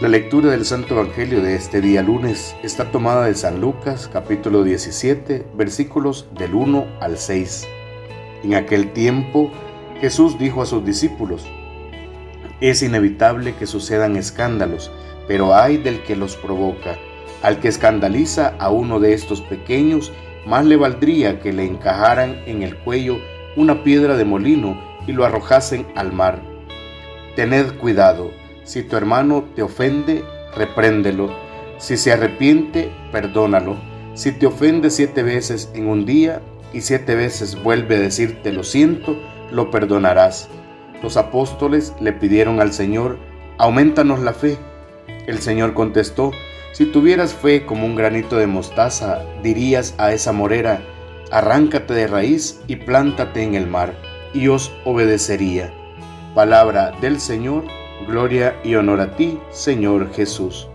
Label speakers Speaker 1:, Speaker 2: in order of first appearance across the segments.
Speaker 1: La lectura del Santo Evangelio de este día lunes está tomada de San Lucas capítulo 17 versículos del 1 al 6. En aquel tiempo Jesús dijo a sus discípulos, Es inevitable que sucedan escándalos, pero hay del que los provoca. Al que escandaliza a uno de estos pequeños, más le valdría que le encajaran en el cuello una piedra de molino y lo arrojasen al mar. Tened cuidado si tu hermano te ofende, repréndelo. Si se arrepiente, perdónalo. Si te ofende siete veces en un día y siete veces vuelve a decirte lo siento, lo perdonarás. Los apóstoles le pidieron al Señor, aumentanos la fe. El Señor contestó, si tuvieras fe como un granito de mostaza, dirías a esa morera, arráncate de raíz y plántate en el mar, y os obedecería. Palabra del Señor, Gloria y honor a ti, Señor Jesús.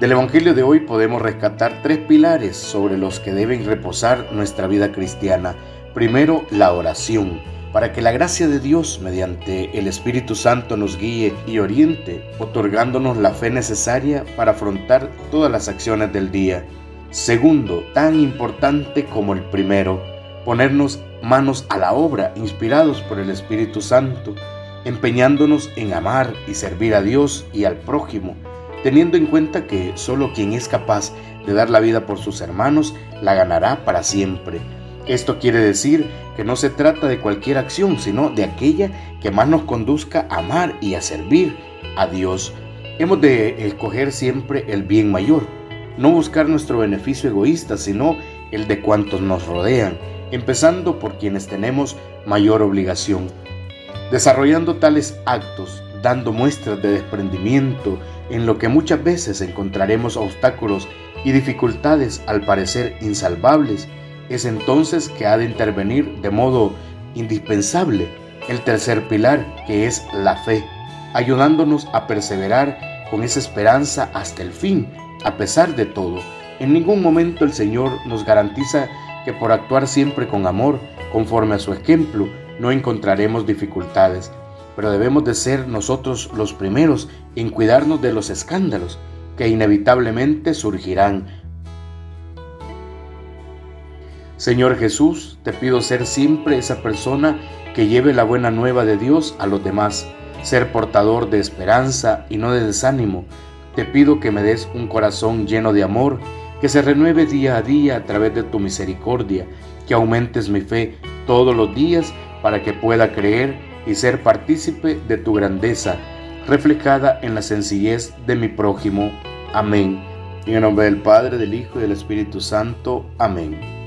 Speaker 1: Del Evangelio de hoy podemos rescatar tres pilares sobre los que deben reposar nuestra vida cristiana. Primero, la oración, para que la gracia de Dios mediante el Espíritu Santo nos guíe y oriente, otorgándonos la fe necesaria para afrontar todas las acciones del día. Segundo, tan importante como el primero, ponernos manos a la obra, inspirados por el Espíritu Santo, empeñándonos en amar y servir a Dios y al prójimo, teniendo en cuenta que solo quien es capaz de dar la vida por sus hermanos la ganará para siempre. Esto quiere decir que no se trata de cualquier acción, sino de aquella que más nos conduzca a amar y a servir a Dios. Hemos de escoger siempre el bien mayor, no buscar nuestro beneficio egoísta, sino el de cuantos nos rodean empezando por quienes tenemos mayor obligación. Desarrollando tales actos, dando muestras de desprendimiento en lo que muchas veces encontraremos obstáculos y dificultades al parecer insalvables, es entonces que ha de intervenir de modo indispensable el tercer pilar, que es la fe, ayudándonos a perseverar con esa esperanza hasta el fin, a pesar de todo. En ningún momento el Señor nos garantiza que por actuar siempre con amor, conforme a su ejemplo, no encontraremos dificultades, pero debemos de ser nosotros los primeros en cuidarnos de los escándalos que inevitablemente surgirán. Señor Jesús, te pido ser siempre esa persona que lleve la buena nueva de Dios a los demás, ser portador de esperanza y no de desánimo. Te pido que me des un corazón lleno de amor que se renueve día a día a través de tu misericordia, que aumentes mi fe todos los días para que pueda creer y ser partícipe de tu grandeza, reflejada en la sencillez de mi prójimo. Amén. En el nombre del Padre, del Hijo y del Espíritu Santo. Amén.